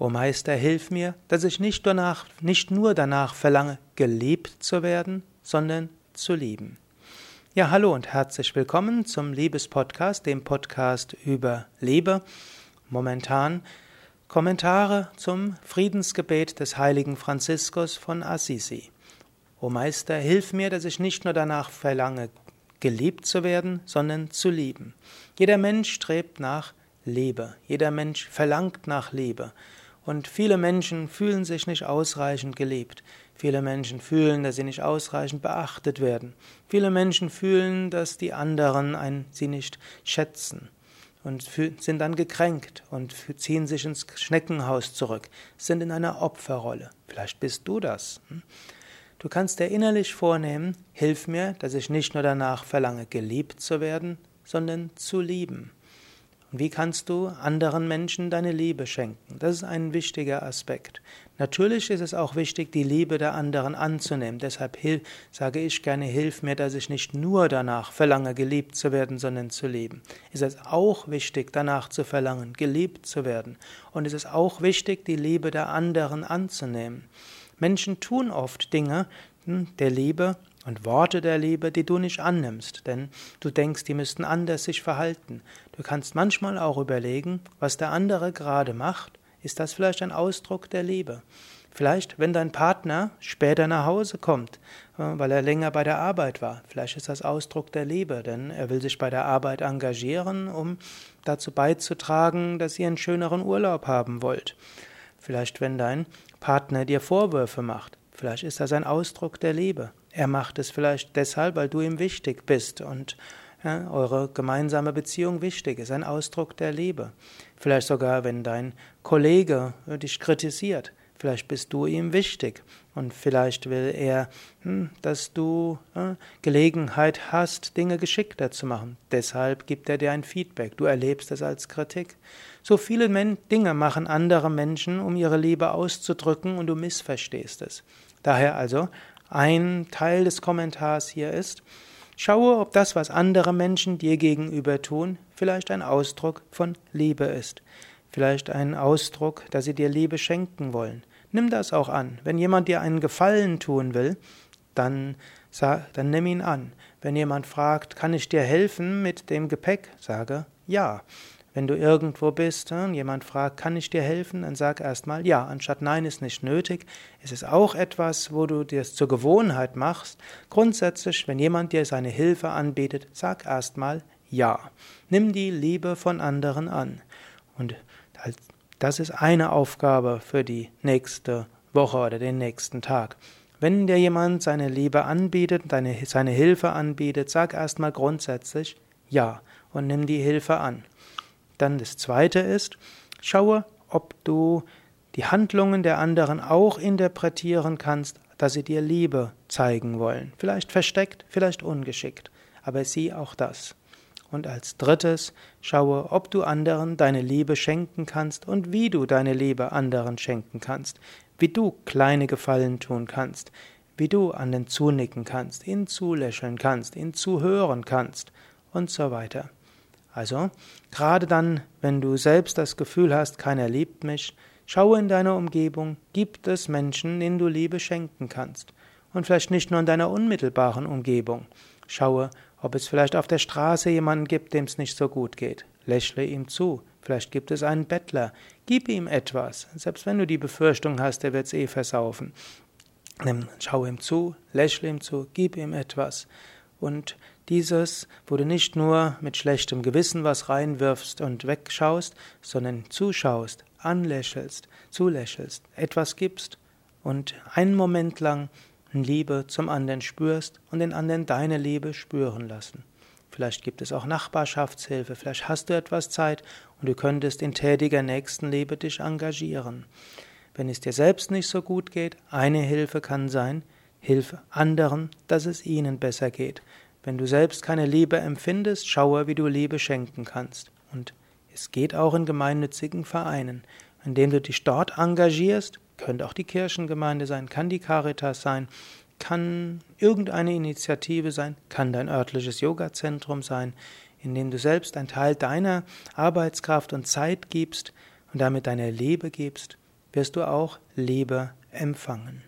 O Meister, hilf mir, dass ich nicht, danach, nicht nur danach verlange, geliebt zu werden, sondern zu lieben. Ja, hallo und herzlich willkommen zum Liebespodcast, dem Podcast über Liebe. Momentan Kommentare zum Friedensgebet des heiligen Franziskus von Assisi. O Meister, hilf mir, dass ich nicht nur danach verlange, geliebt zu werden, sondern zu lieben. Jeder Mensch strebt nach Liebe. Jeder Mensch verlangt nach Liebe. Und viele Menschen fühlen sich nicht ausreichend geliebt. Viele Menschen fühlen, dass sie nicht ausreichend beachtet werden. Viele Menschen fühlen, dass die anderen ein, sie nicht schätzen und sind dann gekränkt und ziehen sich ins Schneckenhaus zurück, sind in einer Opferrolle. Vielleicht bist du das. Hm? Du kannst dir innerlich vornehmen, hilf mir, dass ich nicht nur danach verlange, geliebt zu werden, sondern zu lieben. Und wie kannst du anderen Menschen deine Liebe schenken? Das ist ein wichtiger Aspekt. Natürlich ist es auch wichtig, die Liebe der anderen anzunehmen. Deshalb sage ich gerne, hilf mir, dass ich nicht nur danach verlange, geliebt zu werden, sondern zu lieben. Es ist auch wichtig, danach zu verlangen, geliebt zu werden. Und es ist auch wichtig, die Liebe der anderen anzunehmen. Menschen tun oft Dinge hm, der Liebe und Worte der Liebe, die du nicht annimmst, denn du denkst, die müssten anders sich verhalten. Du kannst manchmal auch überlegen, was der andere gerade macht, ist das vielleicht ein Ausdruck der Liebe. Vielleicht, wenn dein Partner später nach Hause kommt, äh, weil er länger bei der Arbeit war, vielleicht ist das Ausdruck der Liebe, denn er will sich bei der Arbeit engagieren, um dazu beizutragen, dass ihr einen schöneren Urlaub haben wollt. Vielleicht, wenn dein Partner dir Vorwürfe macht, vielleicht ist das ein Ausdruck der Liebe. Er macht es vielleicht deshalb, weil du ihm wichtig bist und ja, eure gemeinsame Beziehung wichtig ist, ein Ausdruck der Liebe. Vielleicht sogar, wenn dein Kollege dich kritisiert, vielleicht bist du ihm wichtig und vielleicht will er, hm, dass du Gelegenheit hast, Dinge geschickter zu machen. Deshalb gibt er dir ein Feedback. Du erlebst es als Kritik. So viele Dinge machen andere Menschen, um ihre Liebe auszudrücken und du missverstehst es. Daher also ein Teil des Kommentars hier ist, schaue, ob das, was andere Menschen dir gegenüber tun, vielleicht ein Ausdruck von Liebe ist. Vielleicht ein Ausdruck, dass sie dir Liebe schenken wollen. Nimm das auch an. Wenn jemand dir einen Gefallen tun will, dann, dann nimm ihn an. Wenn jemand fragt, kann ich dir helfen mit dem Gepäck, sage ja. Wenn du irgendwo bist und jemand fragt, kann ich dir helfen, dann sag erstmal ja, anstatt nein ist nicht nötig. Es ist auch etwas, wo du dir es zur Gewohnheit machst. Grundsätzlich, wenn jemand dir seine Hilfe anbietet, sag erstmal ja. Nimm die Liebe von anderen an. Und das ist eine Aufgabe für die nächste Woche oder den nächsten Tag. Wenn dir jemand seine Liebe anbietet, deine, seine Hilfe anbietet, sag erstmal grundsätzlich ja und nimm die Hilfe an. Dann das zweite ist, schaue, ob du die Handlungen der anderen auch interpretieren kannst, dass sie dir Liebe zeigen wollen. Vielleicht versteckt, vielleicht ungeschickt, aber sieh auch das. Und als drittes, schaue, ob du anderen deine Liebe schenken kannst und wie du deine Liebe anderen schenken kannst, wie du kleine Gefallen tun kannst, wie du an den zunicken kannst, ihn zulächeln kannst, ihn zuhören kannst und so weiter. Also, gerade dann, wenn du selbst das Gefühl hast, keiner liebt mich, schaue in deiner Umgebung, gibt es Menschen, denen du Liebe schenken kannst. Und vielleicht nicht nur in deiner unmittelbaren Umgebung. Schaue, ob es vielleicht auf der Straße jemanden gibt, dem es nicht so gut geht. Lächle ihm zu. Vielleicht gibt es einen Bettler. Gib ihm etwas. Selbst wenn du die Befürchtung hast, er wird's eh versaufen. Schau ihm zu, lächle ihm zu, gib ihm etwas. Und dieses, wo du nicht nur mit schlechtem Gewissen was reinwirfst und wegschaust, sondern zuschaust, anlächelst, zulächelst, etwas gibst und einen Moment lang Liebe zum anderen spürst und den anderen deine Liebe spüren lassen. Vielleicht gibt es auch Nachbarschaftshilfe, vielleicht hast du etwas Zeit und du könntest in tätiger Nächstenliebe dich engagieren. Wenn es dir selbst nicht so gut geht, eine Hilfe kann sein, hilf anderen, dass es ihnen besser geht. Wenn du selbst keine Liebe empfindest, schaue, wie du Liebe schenken kannst. Und es geht auch in gemeinnützigen Vereinen, indem du dich dort engagierst, könnte auch die Kirchengemeinde sein, kann die Caritas sein, kann irgendeine Initiative sein, kann dein örtliches Yogazentrum sein, in dem du selbst einen Teil deiner Arbeitskraft und Zeit gibst und damit deine Liebe gibst wirst du auch Liebe empfangen.